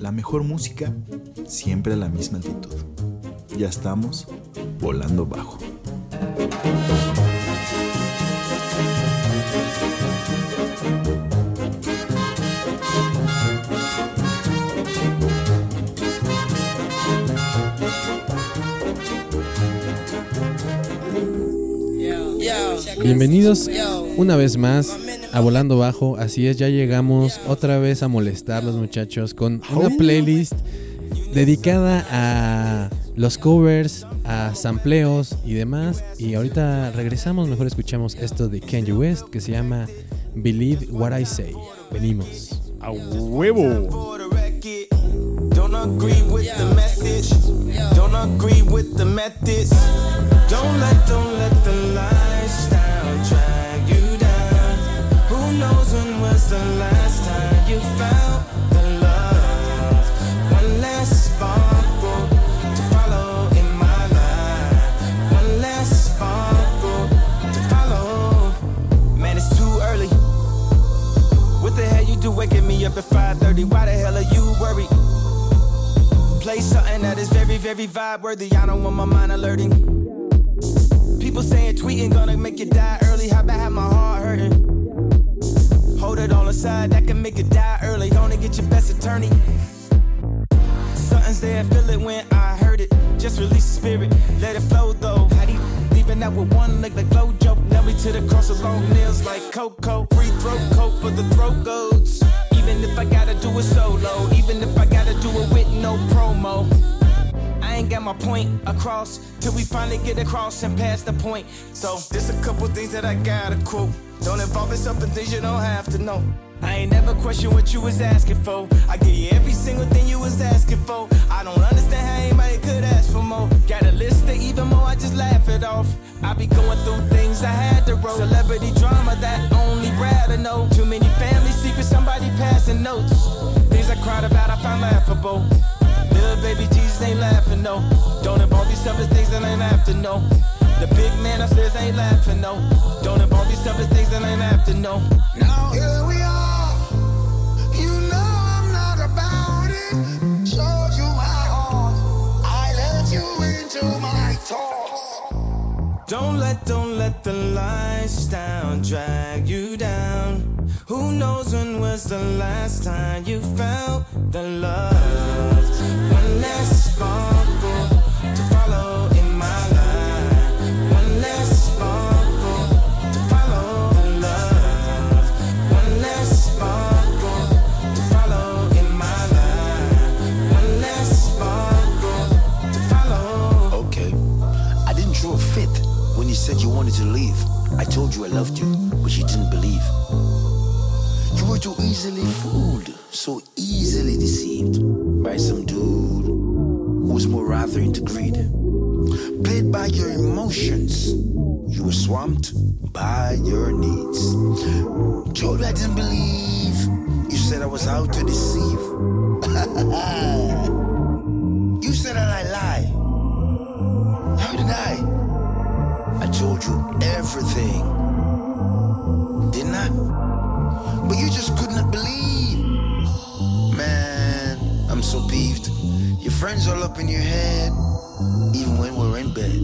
La mejor música, siempre a la misma altitud. Ya estamos volando bajo. Bienvenidos una vez más a Volando Bajo. Así es, ya llegamos otra vez a molestar los muchachos con una playlist dedicada a los covers, a sampleos y demás. Y ahorita regresamos, mejor escuchamos esto de Kanye West que se llama Believe What I Say. Venimos. A huevo. Don't agree with the message. Don't agree with the methods. Don't let, don't let the the last time you found the love? One last sparkle to follow in my life. One last sparkle to follow. Man, it's too early. What the hell you do waking me up at 5:30? Why the hell are you worried? Play something that is very, very vibe worthy. I don't want my mind alerting. People saying tweeting gonna make you die early. How about have my heart hurting? Hold it on the side, that can make you die early. Gonna get your best attorney. Something's there, feel it when I heard it. Just release the spirit, let it flow though. How do leaving out with one leg like Flojo? Now we to the cross of long nails like Coco. Free throat coat for the throat goats. Even if I gotta do it solo, even if I gotta do it with no promo. I ain't got my point across till we finally get across and pass the point. So there's a couple things that I gotta quote. Don't involve yourself in things you don't have to know. I ain't never question what you was asking for. I give you every single thing you was asking for. I don't understand how anybody could ask for more. Got a list of even more, I just laugh it off. I be going through things I had to roll. Celebrity drama that only to know. Too many family secrets, somebody passing notes. Things I cried about, I found laughable. Little baby Jesus ain't laughing, no. Don't involve yourself in things that ain't to know. The big man upstairs ain't laughing, no. Don't involve yourself in things that ain't to know. Now here Don't let, don't let the lifestyle drag you down. Who knows when was the last time you felt the love? One last sparkle wanted to leave. I told you I loved you, but you didn't believe. You were too easily fooled, so easily deceived by some dude who was more rather into greed. Played by your emotions, you were swamped by your needs. Told you I didn't believe, you said I was out to deceive. told you everything. Didn't I? But you just could not believe. Man, I'm so peeved. Your friends all up in your head, even when we're in bed.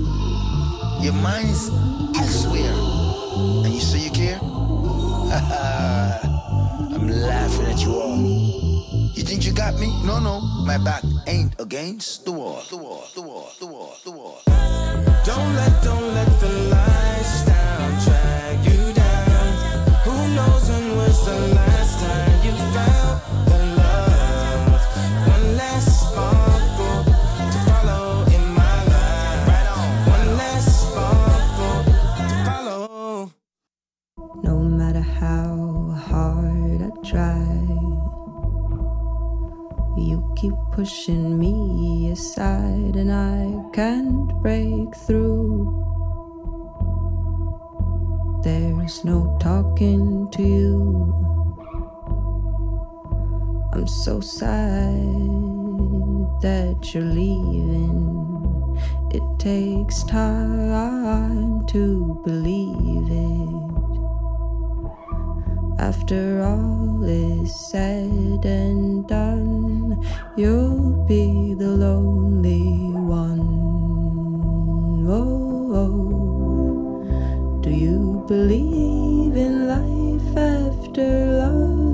Your mind's elsewhere. And you say you care? I'm laughing at you all. Think you got me? No, no. My back ain't against the wall. The wall, the wall, the wall, the wall. Don't let, don't let the lifestyle pushing me aside, and I can't break through. There's no talking to you. I'm so sad that you're leaving. It takes time to believe it. After all is said and done, you'll be the lonely one. Oh, oh. do you believe in life after love?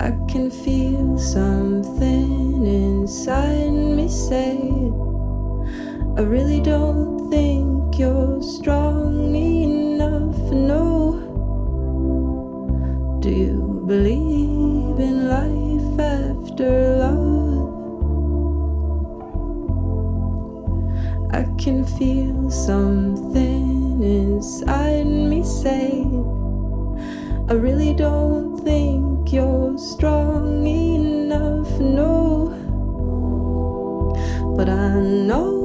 I can feel something inside me say, I really don't think you're strong enough. No. Do you believe in life after love? I can feel something inside me say, I really don't think you're strong enough. No. But I know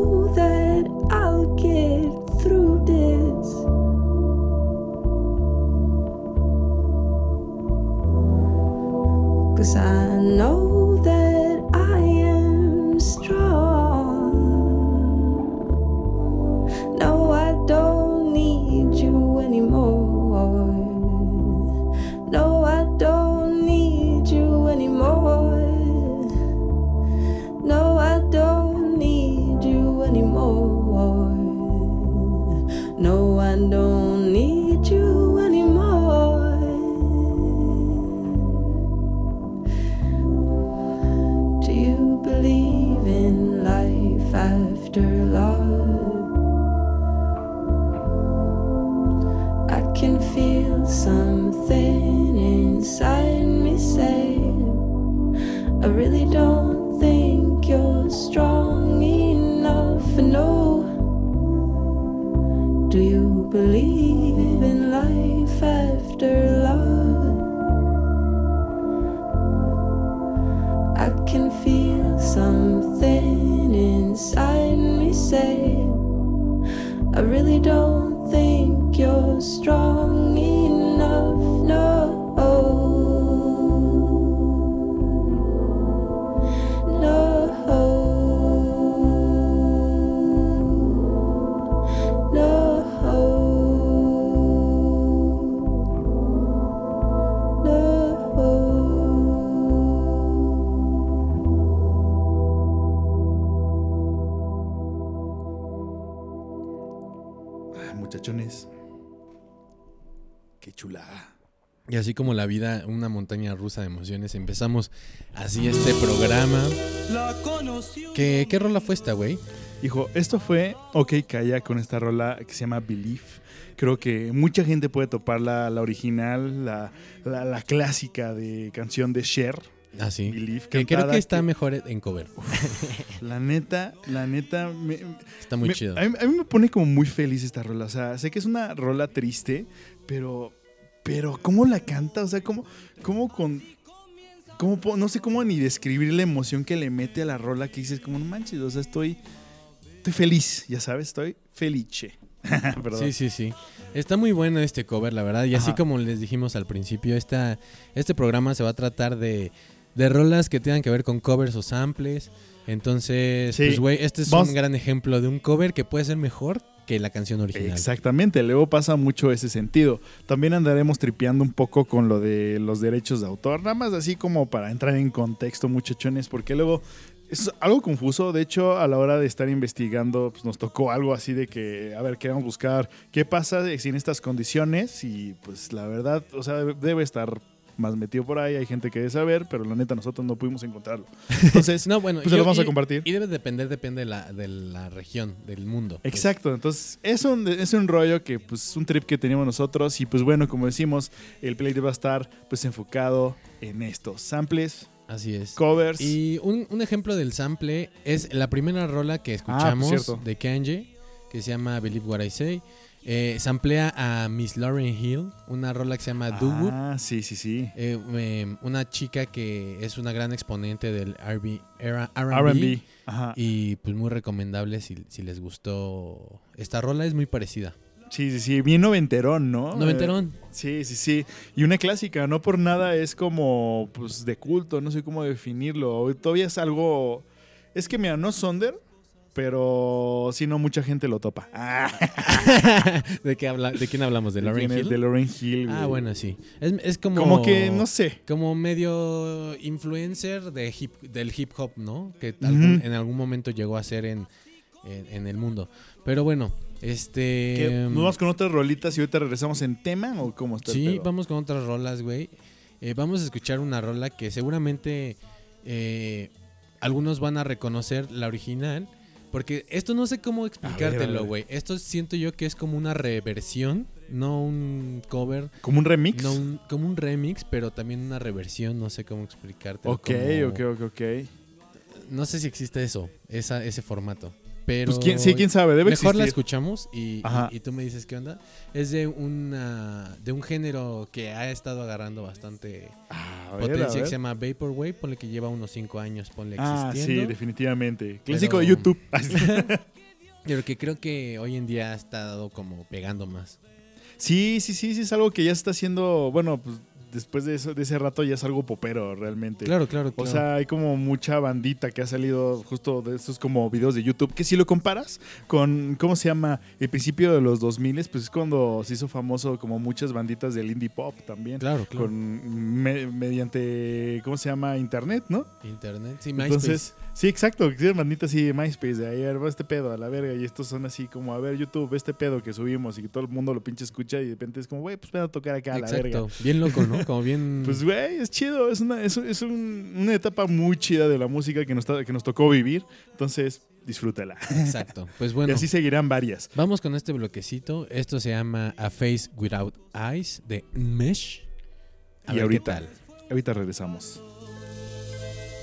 como la vida, una montaña rusa de emociones, empezamos así este programa. ¿Qué, qué rola fue esta, güey? Hijo, esto fue OK Calla con esta rola que se llama Belief. Creo que mucha gente puede topar la, la original, la, la- la clásica de canción de Cher. Así. Believe, que creo que está que- mejor en cover. La neta, la neta, me- Está muy me- chido. A mí, a mí me pone como muy feliz esta rola. O sea, sé que es una rola triste, pero, pero ¿cómo la canta? O sea, ¿cómo, cómo con... Cómo, no sé cómo ni describir la emoción que le mete a la rola que dices, como no manches, o sea, estoy, estoy feliz, ya sabes, estoy felice. Sí, sí, sí. Está muy bueno este cover, la verdad. Y así como les dijimos al principio, esta, este programa se va a tratar de, de rolas que tengan que ver con covers o samples. Entonces, Sí. pues, güey, este es un gran ejemplo de un cover que puede ser mejor que la canción original. Exactamente, luego pasa mucho ese sentido. También andaremos tripeando un poco con lo de los derechos de autor, nada más así como para entrar en contexto, muchachones, porque luego es algo confuso. De hecho, a la hora de estar investigando, pues nos tocó algo así de que, a ver, queremos buscar qué pasa si en estas condiciones y pues la verdad, o sea, debe estar más metido por ahí, hay gente que debe saber, pero la neta nosotros no pudimos encontrarlo. Entonces, No, bueno, pues se lo vamos a y- compartir. Y debe depender, depende de la, de la región, del mundo. Pues, Exacto, entonces es un, es un rollo que pues es un trip que teníamos nosotros y pues bueno, como decimos, el playlist va a estar pues enfocado en estos samples, así es. covers. Y un, un ejemplo del sample es la primera rola que escuchamos Ah, cierto. de Kanye, que se llama Believe What I Say. Eh, samplea a Miss Lauren Hill, una rola que se llama Do Wop. Ah, sí, sí, sí. Eh, eh, una chica que es una gran exponente del RB, era- R&B. Y pues muy recomendable si, si les gustó. Esta rola es muy parecida. Sí, sí, sí, bien noventerón, ¿no? Noventerón. Eh, sí, sí, sí. Y una clásica, no por nada es como pues de culto, no sé cómo definirlo. Todavía es algo es que mira, no Sonder, pero sí no mucha gente lo topa. Ah, ¿De, qué habla, ¿De quién hablamos? ¿De Lauren. Hill? De Lauren Hill. Ah, güey. bueno, sí. Es, es como... Como que no sé. como medio influencer de hip, del hip hop, ¿no? Que algún- en algún momento llegó a ser en, en, en el mundo. Pero bueno, este... ¿Nos vamos con otras rolitas y ahorita regresamos en tema o cómo está Sí, vamos con otras rolas, güey. Eh, vamos a escuchar una rola que seguramente eh, algunos van a reconocer la original. Porque esto no sé cómo explicártelo, güey. Esto siento yo que es como una reversión, no un cover, ¿Como un remix? no un- como un remix, pero también una reversión, no sé cómo explicártelo. ok, como- ok, ok, ok. No sé si existe eso, esa, ese formato. Pero Pues quién, sí, quién sabe, debe mejor la escuchamos y, y- tú me dices qué onda. Es de una de un género que ha estado agarrando bastante Ah, ver, potencia que se llama Vaporwave, ponle que lleva unos 5 años, ponle Ah, sí, definitivamente. Clásico de YouTube. pero que creo que hoy en día ha estado como pegando más. sí, sí, sí, sí, es algo que ya está haciendo, bueno, pues después de, eso, de ese rato ya es algo popero realmente. Claro, claro, O claro. sea, hay como mucha bandita que ha salido justo de estos como videos de YouTube, que si lo comparas con, ¿cómo se llama? El principio de los 2000, pues es cuando se hizo famoso como muchas banditas del indie pop también. claro, claro. Con, me- mediante, ¿cómo se llama? Internet, ¿no? Internet, sí, MySpace. Entonces, sí, exacto, que tienen banditas así de MySpace, de ayer va este pedo a la verga, y estos son así como, a ver, YouTube, este pedo que subimos y que todo el mundo lo pinche escucha y de repente es como, güey, pues ven a tocar acá a la verga. Exacto, bien loco, ¿no? Como bien Pues, güey, es chido, es, una, es, es un- una etapa muy chida de la música que nos, que nos tocó vivir, entonces disfrútala. exacto. Pues Y bueno, así seguirán varias. Vamos con este bloquecito. Esto se llama A Face Without Eyes de Mesh. A Y ver ahorita. qué tal. Ahorita regresamos.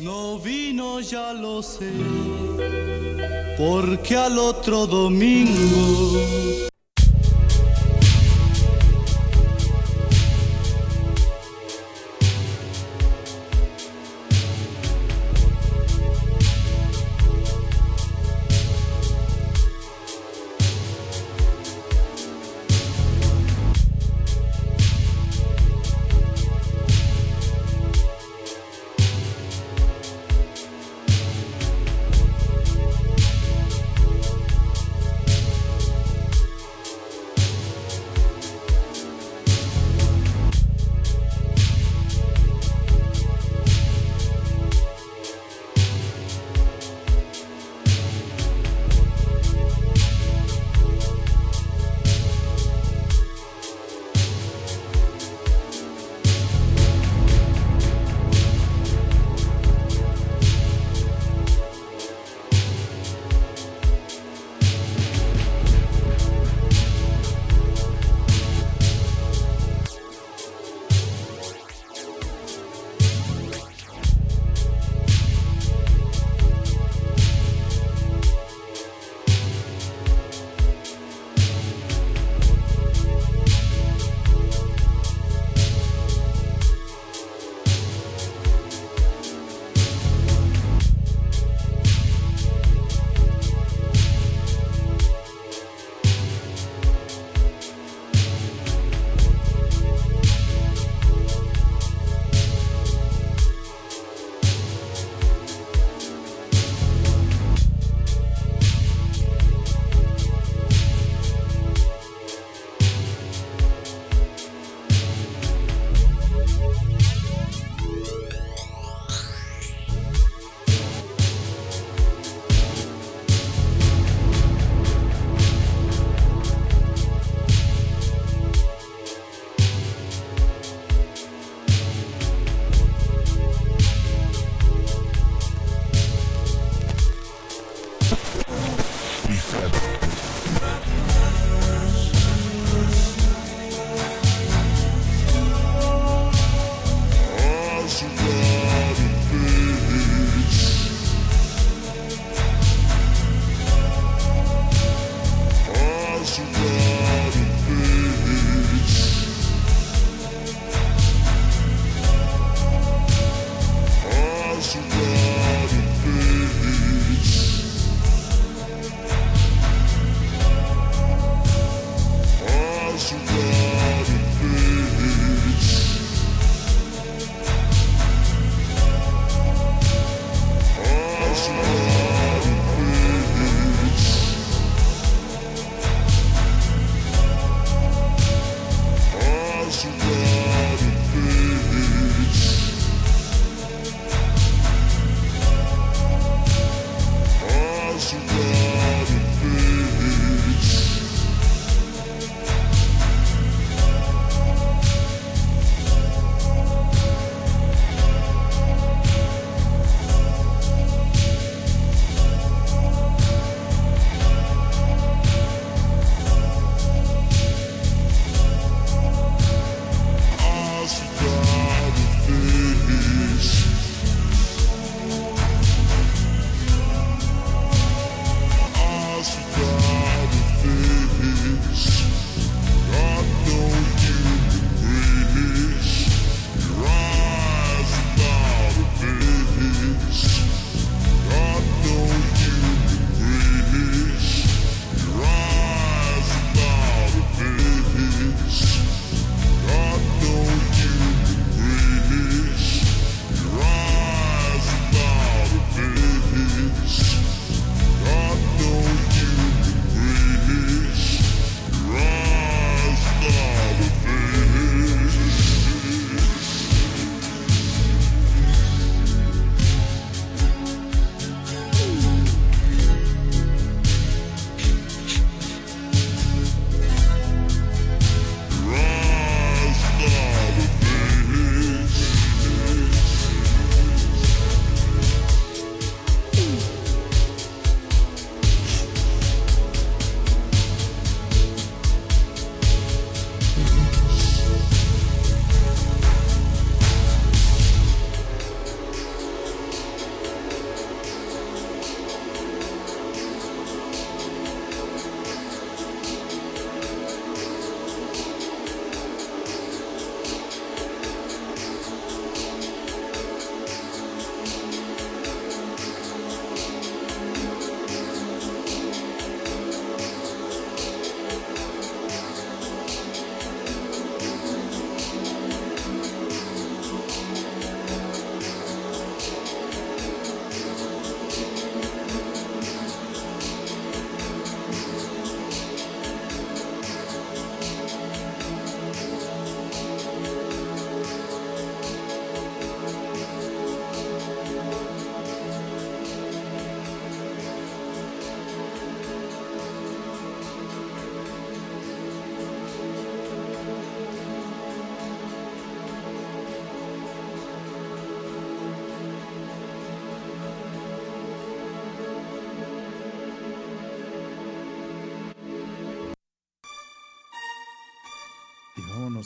No vino, ya lo sé, porque al otro domingo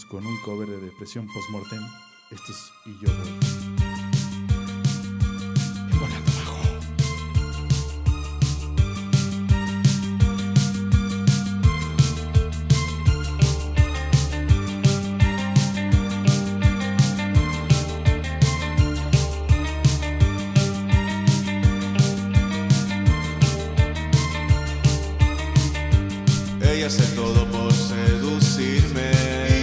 con un cover de Depresión Postmortem. Esto es Y yo voy. hace todo por seducirme.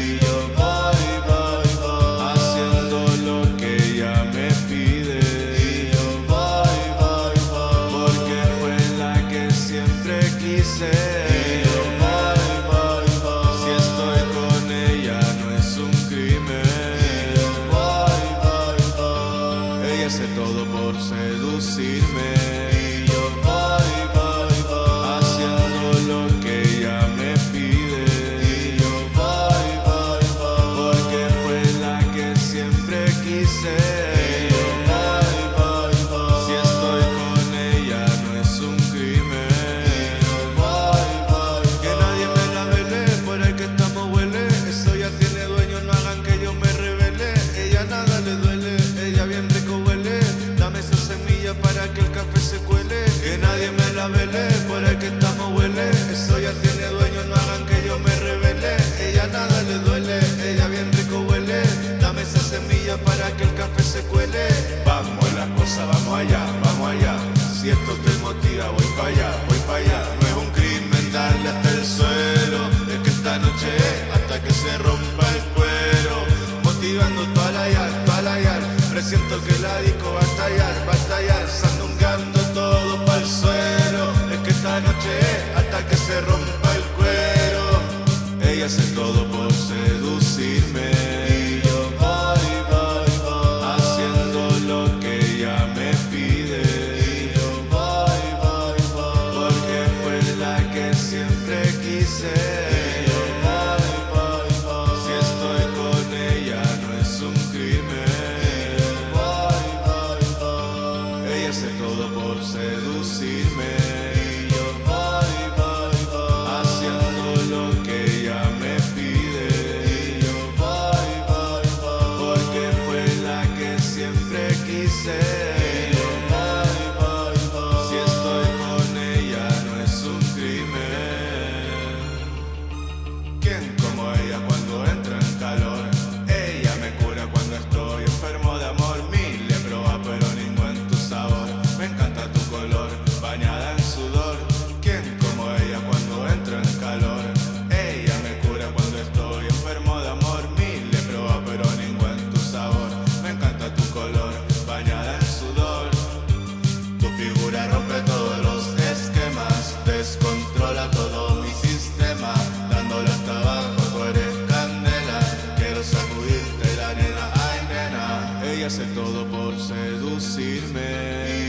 Vamos en la cosa, vamos allá, vamos allá. Si esto te motiva, voy para allá, voy para allá. No es un crimen darle hasta el suelo, es que esta noche es hasta que se rompa el cuero. Motivando toda la yar, toda la yar. Presiento que la disco va a estallar, va a estallar. Sandungando todo para el suelo, es que esta noche es hasta que se rompa el cuero. Ella hace todo por seducirme. hace todo por seducirme.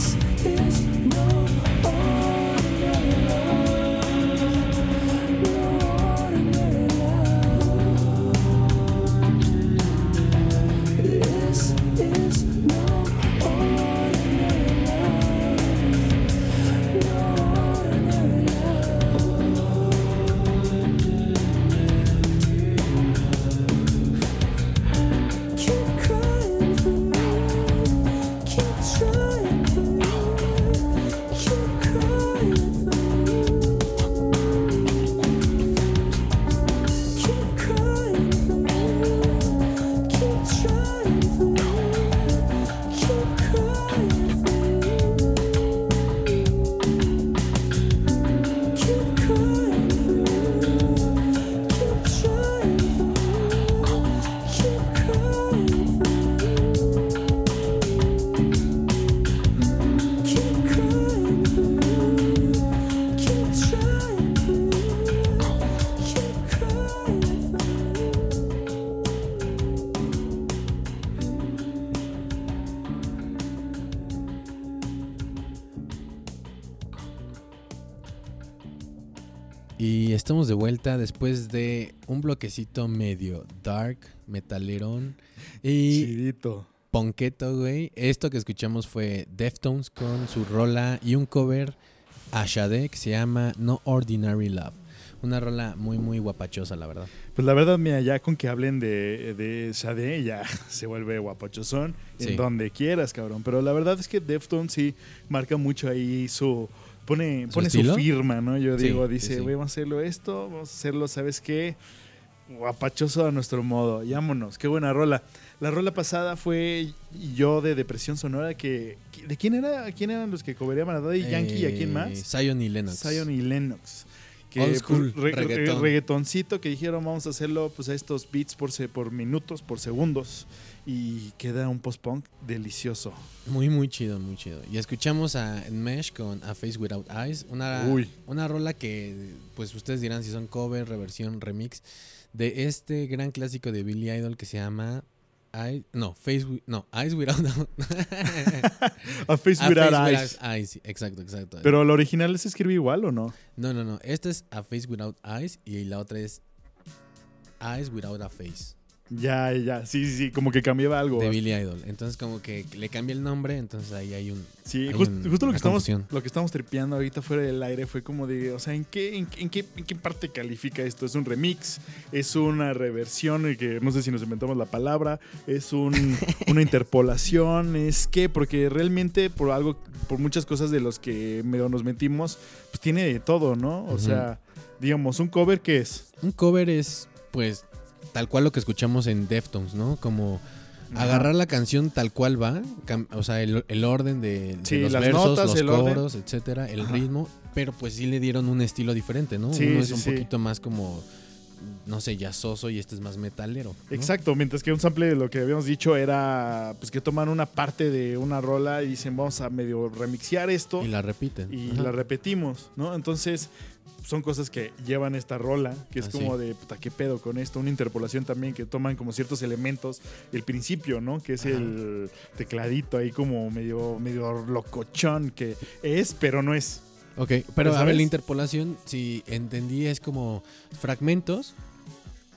dance. De vuelta después de un bloquecito medio dark, metalerón y Chidito. ponqueto, güey. Esto que escuchamos fue Deftones con su rola y un cover a Sade que se llama No Ordinary Love. Una rola muy, muy guapachosa, la verdad. Pues la verdad, mira, ya con que hablen de, de Sade, ya se vuelve guapachosón Sí. en donde quieras, cabrón. Pero la verdad es que Deftones sí marca mucho ahí su. Pone, ¿Su pone su firma, ¿no? Yo Sí, digo, sí, dice, sí. "Güey, vamos a hacerlo esto, vamos a hacerlo, ¿sabes qué? Guapachoso a nuestro modo. Llámonos, qué buena rola. La rola pasada fue yo de Depresión Sonora, que. ¿De quién era? ¿Quién eran los que cobraban a Daddy Yankee y a quién Eh, más? Zion y Lennox. Zion y Lennox. Que Old school, pues, re- reggaetón. reggaetoncito que dijeron vamos a hacerlo pues a estos beats por, por minutos, por segundos. Y queda un post-punk delicioso. Muy, muy chido, muy chido. Y escuchamos a Mesh con A Face Without Eyes, una, Uy. una rola que, pues ustedes dirán si son cover, reversión, remix, de este gran clásico de Billy Idol que se llama... No, Face no, Eyes Without A Face A Without Face Eyes. Without Eyes, sí, exacto, exacto. Pero la original se escribe igual o no? No, no, no. Esta es A Face Without Eyes y la otra es Eyes Without a Face. Ya, ya. Sí, sí, sí. Como que cambiaba algo. de Billy Idol. Entonces como que le cambia el nombre, entonces ahí hay un... Sí, hay jus- un- justo lo que estamos confusión. lo que estamos tripeando ahorita fuera del aire fue como de, o sea, ¿en qué, en, qué- en qué, en qué parte califica esto? ¿Es un remix? ¿Es una reversión? Que no sé si nos inventamos la palabra. ¿Es un, una interpolación? ¿Es qué? Porque realmente por algo, por muchas cosas de los que medio nos metimos, pues tiene de todo, ¿no? O sea, digamos, un cover que es. Un cover es, pues, tal cual lo que escuchamos en Deftones, ¿no? Como agarrar la canción tal cual va, o sea, el, el orden de, los las versos, notas, los el orden. coros, etcétera, el Ajá. ritmo, pero pues sí le dieron un estilo diferente, ¿no? Sí, Uno es sí, un poquito más como, no sé, jazzoso y este es más metalero. ¿no? Exacto, mientras que un sample de lo que habíamos dicho era pues que toman una parte de una rola y dicen vamos a medio remixear esto Y la repiten. y Ajá. la repetimos, ¿no? Entonces son cosas que llevan esta rola, que es Ah, como sí. de, puta, ¿qué pedo con esto? Una interpolación también que toman como ciertos elementos, el principio, ¿no? Que es Ajá. el tecladito ahí como medio, medio locochón, que es, pero no es. Ok, pero a ver, la interpolación, si entendí, es como fragmentos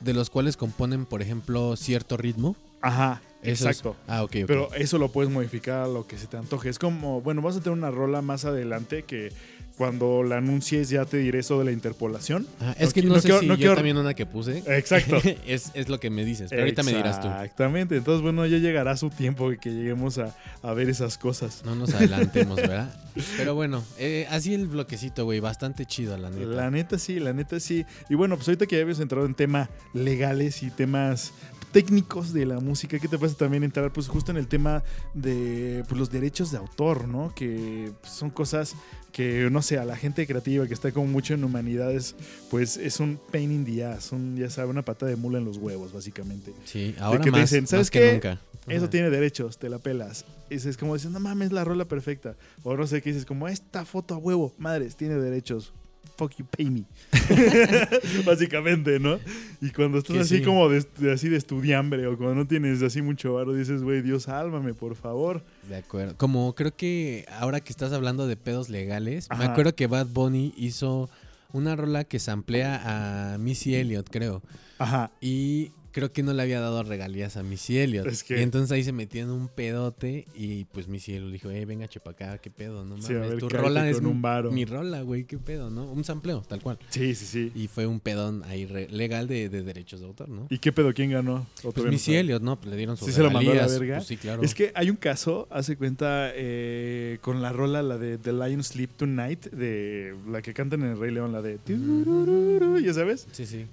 de los cuales componen, por ejemplo, cierto ritmo. Ajá, Eso es- exacto. Ah, ok, ok. Pero eso lo puedes modificar a lo que se te antoje. Es como, bueno, vas a tener una rola más adelante que cuando la anuncies ya te diré eso de la interpolación. Es no que no, no sé quiero- si no yo quiero- también una que puse. Exacto. es, es lo que me dices, pero ahorita me dirás tú. Exactamente. Entonces, bueno, ya llegará su tiempo que lleguemos a, a ver esas cosas. No nos adelantemos, ¿verdad? Pero bueno, eh, así el bloquecito, güey, bastante chido, la neta. La neta sí, la neta sí. Y bueno, pues ahorita que ya habías entrado en temas legales y temas técnicos de la música, ¿qué te pasa también entrar pues justo en el tema de pues, los derechos de autor, ¿no? Que son cosas que, no sé, a la gente creativa que está como mucho en humanidades, pues es un pain in the ass, un, ya sabes, una pata de mula en los huevos, básicamente. Sí, ahora que te más, dicen, ¿sabes más que qué? nunca. Eso tiene derechos, te la pelas. Y es como dices, no mames, la rola perfecta. O no sé qué dices, como esta foto a huevo, madres, tiene derechos. Fuck you, pay me. Básicamente, ¿no? Y cuando estás Que así sí. como de, así de estudiambre o cuando no tienes así mucho varo, dices, güey, Dios, sálvame, por favor. De acuerdo. Como creo que ahora que estás hablando de pedos legales, me acuerdo que Bad Bunny hizo una rola que samplea a Missy Elliott, creo. Ajá. Y creo que no le había dado regalías a Missy Elliott. Es que- Y entonces ahí se metía en un pedote y pues Missy Elliott le dijo, hey, venga, chepa acá, qué pedo, no mames. Sí, a ver, tu rola es un varo". mi rola, güey, qué pedo, ¿no? Un sampleo, tal cual. Sí, sí, sí. Y fue un pedón ahí re- legal de, de derechos de autor, ¿no? ¿Y qué pedo? ¿Quién ganó? ¿O Pues Missy sabes? Elliott, ¿no? Pues le dieron sus ¿Sí se lo mandó a la verga? Pues sí, claro. Es que hay un caso, hace cuenta, eh, con la rola, la de The Lion Sleep Tonight, de la que cantan en el Rey León, la de... turururu, ¿Ya sabes? Sí, sí.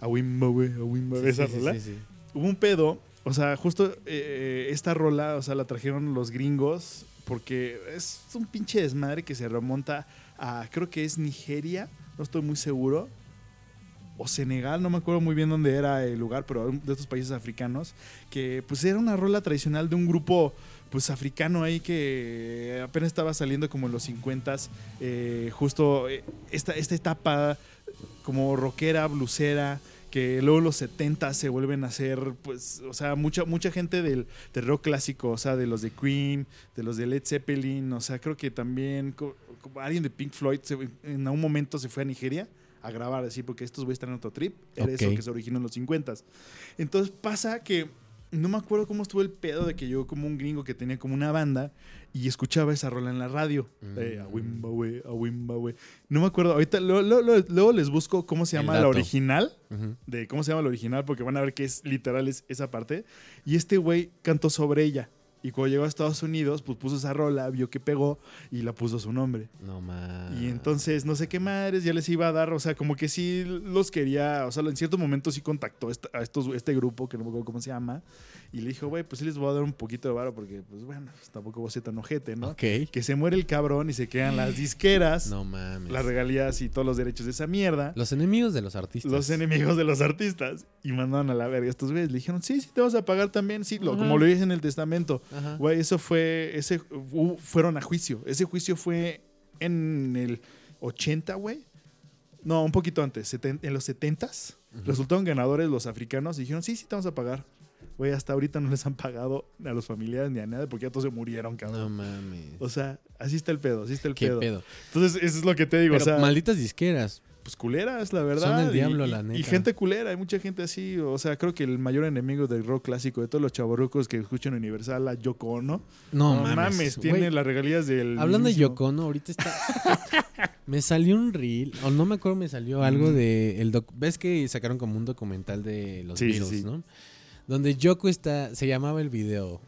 A Wimba, güey, a Wimba, Sí, esa sí, rola. sí, sí. Hubo un pedo, o sea, justo eh, esta rola, o sea, la trajeron los gringos porque es un pinche desmadre que se remonta a, creo que es Nigeria, no estoy muy seguro, o Senegal, no me acuerdo muy bien dónde era el lugar, pero de estos países africanos, que pues era una rola tradicional de un grupo pues africano ahí que apenas estaba saliendo como en los 50s, eh, justo eh, esta, esta etapa como rockera, blusera, que luego los 70 se vuelven a hacer, pues, o sea, mucha, mucha gente del, del rock clásico, o sea, de los de Queen, de los de Led Zeppelin, o sea, creo que también alguien de Pink Floyd se- en algún momento se fue a Nigeria a grabar así, porque estos güeyes están en otro trip, era eso Ok. que se originó en los 50 Entonces pasa que no me acuerdo cómo estuvo el pedo de que llegó como un gringo que tenía como una banda y escuchaba esa rola en la radio. Eh, a Wimba, a Wimba. No me acuerdo. Ahorita luego, luego- les busco cómo se llama la original. De cómo se llama la original, porque van a ver que es literal es esa parte. Y este güey cantó sobre ella. Y cuando llegó a Estados Unidos, pues puso esa rola, vio que pegó y la puso su nombre. No más. Y entonces, no sé qué madres, ya les iba a dar, o sea, como que sí los quería, o sea, en cierto momento sí contactó a estos, este grupo, que no me acuerdo cómo se llama, y le dijo, güey, pues sí les voy a dar un poquito de varo, porque, pues bueno, pues, tampoco voy a ser tan ojete, ¿no? Ok. Que se muere el cabrón y se quedan las disqueras, No mames. las regalías y todos los derechos de esa mierda. Los enemigos de los artistas. Los enemigos de los artistas y mandaron a la verga estos güeyes. Le dijeron, sí, sí, te vas a pagar también, sí, lo- como lo dice en el testamento. Güey, eso fue, ese, fueron a juicio. Ese juicio fue en el 80, güey. No, un poquito antes, en los 70s. Resultaron ganadores los africanos y dijeron, sí, sí, te vamos a pagar. Güey, hasta ahorita no les han pagado a los familiares ni a nadie porque ya todos se murieron, No cabrón. mames. O sea, así está el pedo, así está el Qué pedo. pedo. Entonces, eso es lo que te digo. Pero o sea, malditas disqueras. Pues culeras, la verdad. Son el y- diablo, y, la Y neta. gente culera, hay mucha gente así. O sea, creo que el mayor enemigo del rock clásico de todos los chavorrucos que escuchan Universal, a Yoko Ono. No, No mames. mames, tiene las regalías del. Hablando de Yoko Ono, ahorita está. me salió un reel, o no me acuerdo, me salió algo de. El doc- ¿Ves que sacaron como un documental de los Sí, sí, Beatles, sí. no? Donde Yoko está. Se llamaba el video.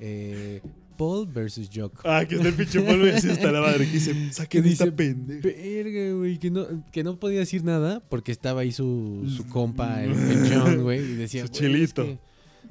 eh, Paul versus Yoko. Ah, que está el pinche y así está la madre que dice, que saquen dice, esta pendeja. verga, güey, que no, que no podía decir nada porque estaba ahí su, su compa, el, el John, güey, y decía, Su "Güey, es chilito". que-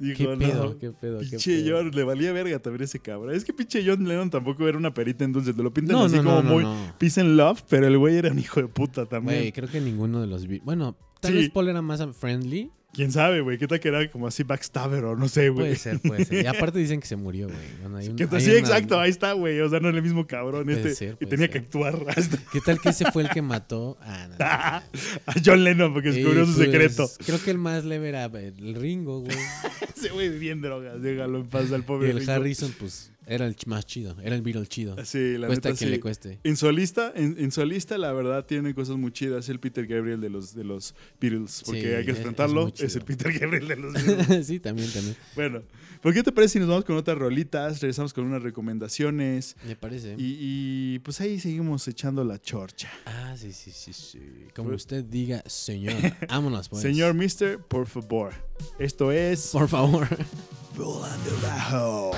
Dijo, ¿Qué no, pedo? ¿Qué pedo? ¿Qué Pinche pedo? John, le valía verga también ese cabrón. Es que pinche John Lennon tampoco era una perita entonces, te lo pintan No, así no, como muy peace and love, pero el güey era un hijo de puta también. Güey, creo que ninguno de los... Bueno, tal Sí. vez Paul era más friendly. ¿Quién sabe, güey? ¿Qué tal que era como así backstabber o no sé, güey? Puede ser, puede ser. Y aparte dicen que se murió, güey. Bueno, hay un- Que hay sí, una- exacto, ahí está, güey. O sea, no es el mismo cabrón Puede este. ser, y tenía ser. que actuar hasta- ¿Qué tal que ese fue el que mató? Ah, no. a John Lennon porque descubrió Y, su pues, secreto. Creo que el más leve era el Ringo, güey. Ese güey bien drogas, déjalo en paz al Y pobre el Ringo. Harrison, pues, era el más chido. Era el Beatle chido. Sí, la Cuesta neta, que sí. le cueste. En solista, en, en solista, la verdad, tiene cosas muy chidas. El Peter Gabriel de los, de los Beatles. Porque Sí, hay que es- es enfrentarlo. Es, chido. el Peter Gabriel de los Beatles. sí, también, también. bueno, ¿por qué te parece si nos vamos con otras rolitas? Regresamos con unas recomendaciones. Me parece. Y, y, pues ahí seguimos echando la chorcha. Ah, sí, sí, sí, sí. Como Pues- usted diga, señor. Vámonos, pues. Señor Mister, por favor. Esto es. Por favor. Volando Bajo.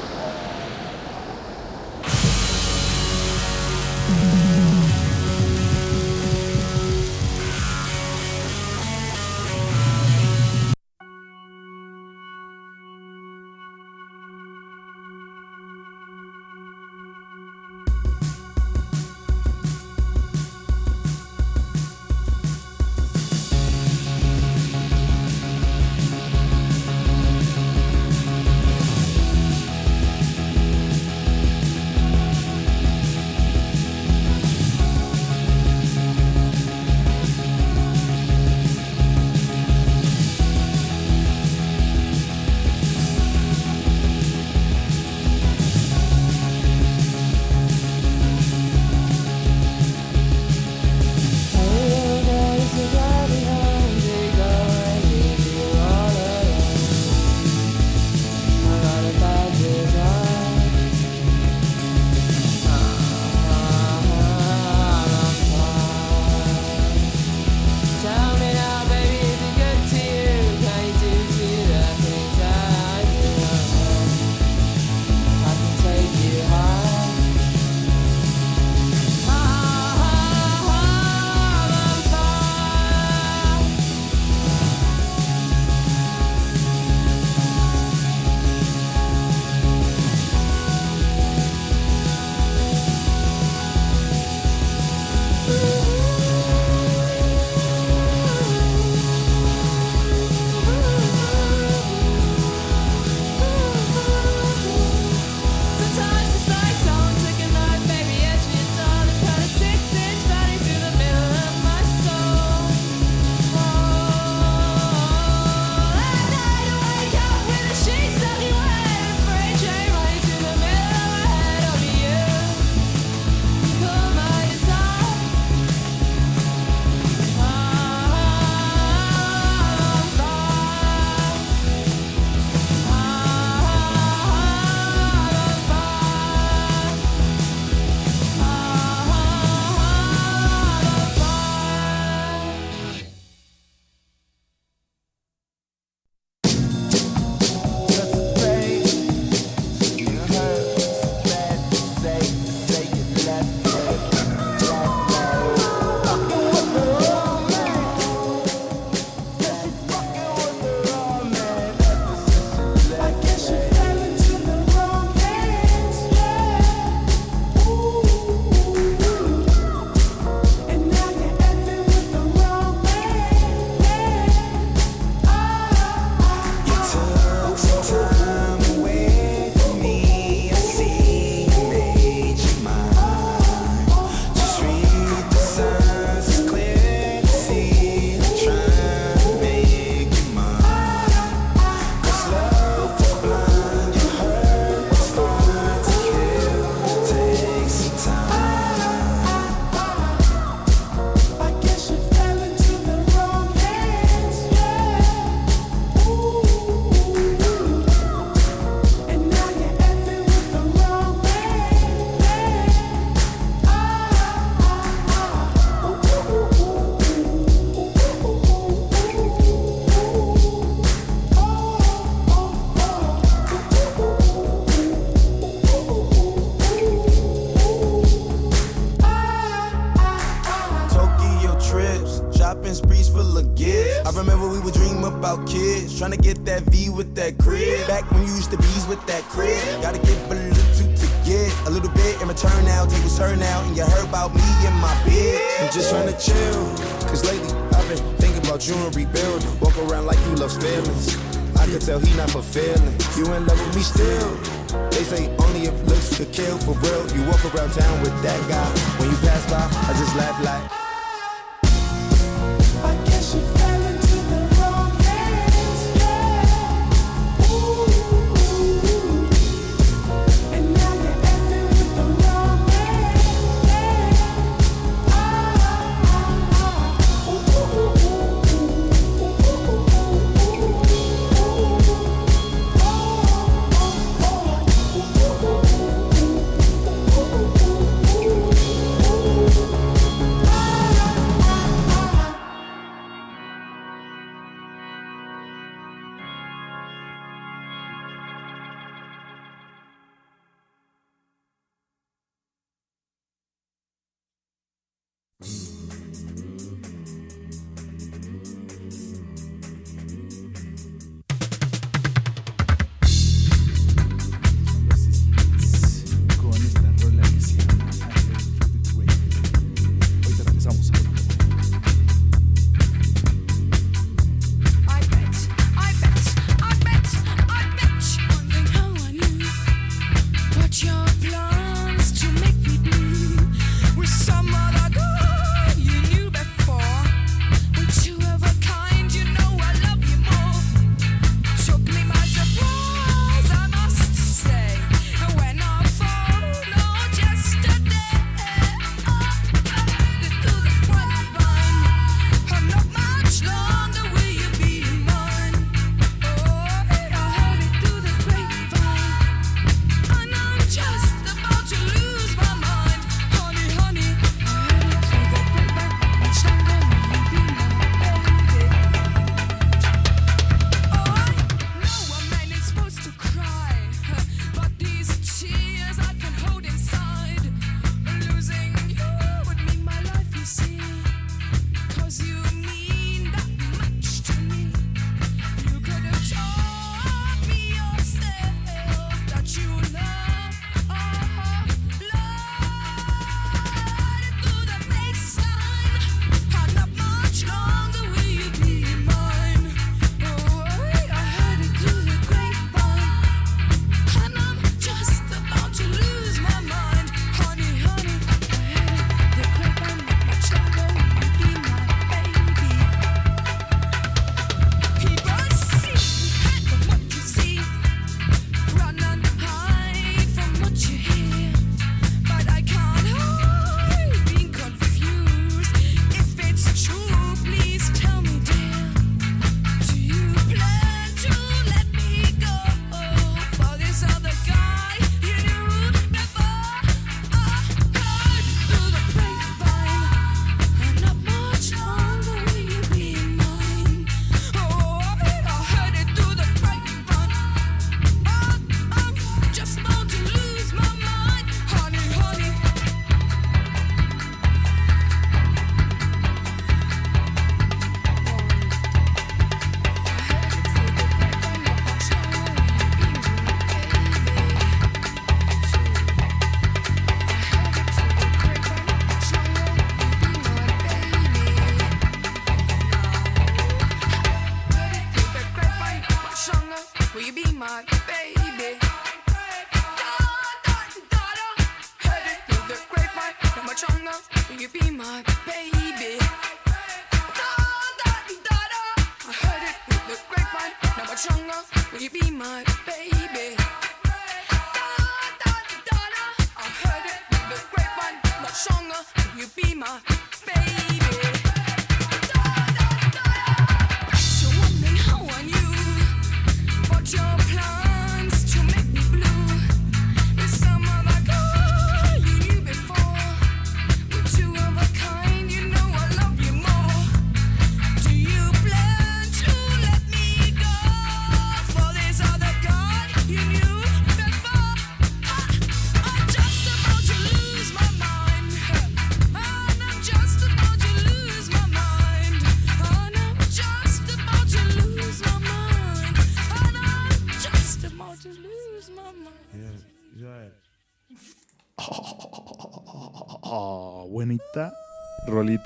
about kids, trying to get that V with that crib. Back when you used to bees with that crib, gotta give a little to, to get a little bit in return now. tables turn her now, and you heard about me and my bitch. I'm just trying to chill, cause lately I've been thinking about you and rebuilding. Walk around like you love feelings. I could tell he not fulfilling. You in love with me still. They say only if looks could kill for real. You walk around town with that guy. When you pass by, I just laugh like.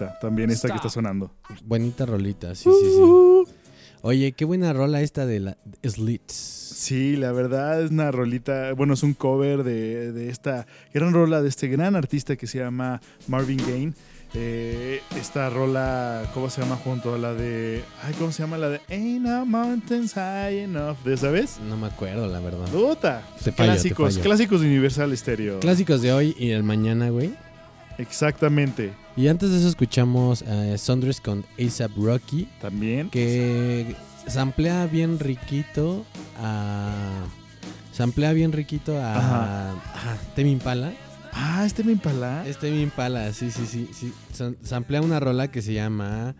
Rolita. También esta que está sonando. Bonita rolita, sí, sí, sí. Oye, qué buena rola esta de la Slits. Sí, la verdad es una rolita, bueno, es un cover de, de esta gran rola de este gran artista que se llama Marvin Gaye. Eh, esta rola, ¿cómo se llama junto a la de... Ay, ¿cómo se llama la de Ain't no mountains high enough? ¿De esa vez? No me acuerdo, la verdad. Te Clásicos, clásicos de Universal Stereo. Clásicos de hoy y el mañana, güey. Exactamente. Y antes de eso escuchamos a Saunders con ASAP Rocky, También. que samplea bien riquito a... Samplea bien riquito a... Ajá. a Tame Impala. Ah, este me impala. Es Tame Impala, sí, sí, sí. sí. Sam- Samplea una rola que se llama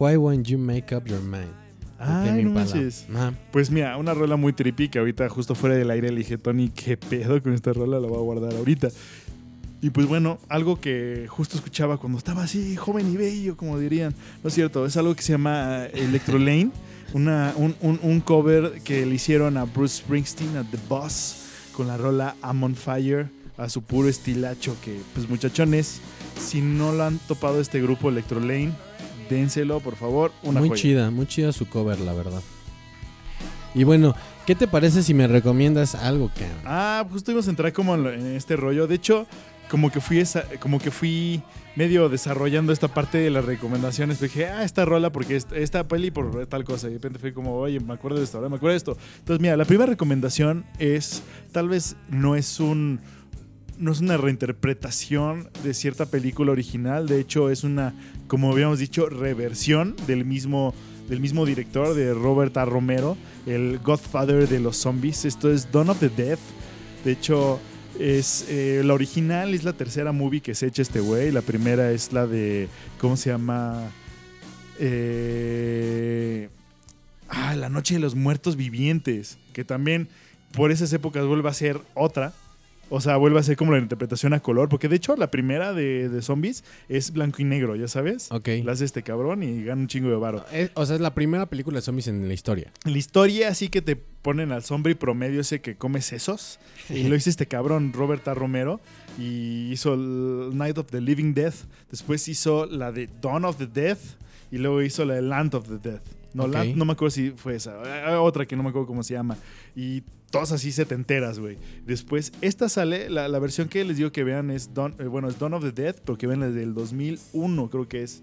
Why Won't You Make Up Your Mind. Ay, no manches. Ajá. Pues mira, una rola muy trippy que ahorita justo fuera del aire le dije, Tony, ¿qué pedo con esta rola? La voy a guardar ahorita. Y pues bueno, algo que justo escuchaba cuando estaba así, joven y bello, como dirían. No es cierto, es algo que se llama Electro Lane. Una, un, un- un cover que le hicieron a Bruce Springsteen, a The Boss, con la rola I'm on Fire, a su puro estilacho. Que, pues muchachones, si no lo han topado este grupo Electro Lane, dénselo, por favor. Una muy joya. chida, muy chida su cover, la verdad. Y bueno, ¿qué te parece si me recomiendas algo, cabrón? Ah, justo íbamos a entrar como en este rollo. De hecho, como que fui esa- como que fui medio desarrollando esta parte de las recomendaciones. Dije, ah, esta rola porque est- esta peli por tal cosa. Y de repente fui como, oye, me acuerdo de esto, ahora me acuerdo de esto. Entonces, mira, la primera recomendación es, tal vez no es un no es una reinterpretación de cierta película original, de hecho es una, como habíamos dicho, reversión del mismo, del mismo director, de Robert A. Romero, el Godfather de los zombies. Esto es Dawn of the Dead. De hecho, es eh, la original es la tercera movie que se echa este güey. La primera es la de, ¿cómo se llama? Eh, ah, La Noche de los Muertos Vivientes, que también por esas épocas vuelve a ser otra. O sea, vuelve a ser como la interpretación a color. Porque de hecho, la primera de, de zombies es blanco y negro, ¿ya sabes? Ok. La hace este cabrón y gana un chingo de varo. Es- o sea, es la primera película de zombies en la historia. La historia así que te ponen al zombie promedio ese que come sesos. Y lo hizo este cabrón, Robert A. Romero. Y hizo el Night of the Living Death. Después hizo la de Dawn of the Death. Y luego hizo la de Land of the Death. No. Land- no me acuerdo si fue esa. Eh, Otra que no me acuerdo cómo se llama. Y todas así se te enteras, güey. Después, esta sale, la, la versión que les digo que vean es Dawn, eh, bueno, es Dawn of the Death, pero que vean la del 2001, creo que es.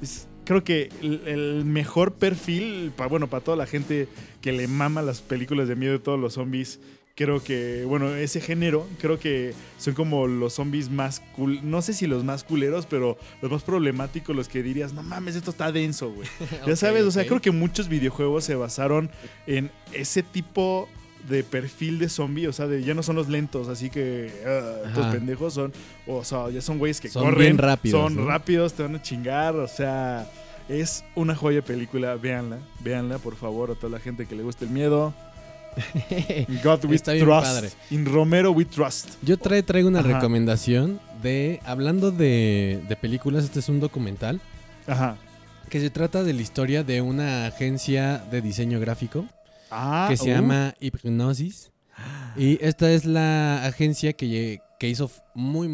Es- creo que el, el mejor perfil, bueno, para toda la gente que le mama las películas de miedo de todos los zombies, creo que, bueno, ese género, creo que son como los zombies más cool, no sé si los más culeros, pero los más problemáticos, los que dirías, no mames, esto está denso, güey. Ya sabes, o sea, creo que muchos videojuegos se basaron en ese tipo de perfil de zombie, o sea, de ya no son los lentos, así que estos Ajá. pendejos son, o sea, ya son güeyes que Son corren, bien rápidos, son ¿no? rápidos, te van a chingar, o sea, es una joya película, véanla, véanla, por favor, a toda la gente que le guste el miedo. In God we Está bien trust. padre. In Romero we trust. Yo trae, traigo una Ajá. recomendación de, hablando de, de películas, este es un documental Ajá. que se trata de la historia de una agencia de diseño gráfico Ah, que se uh, llama Hypnosis. Y esta es la agencia que, que hizo f- muy,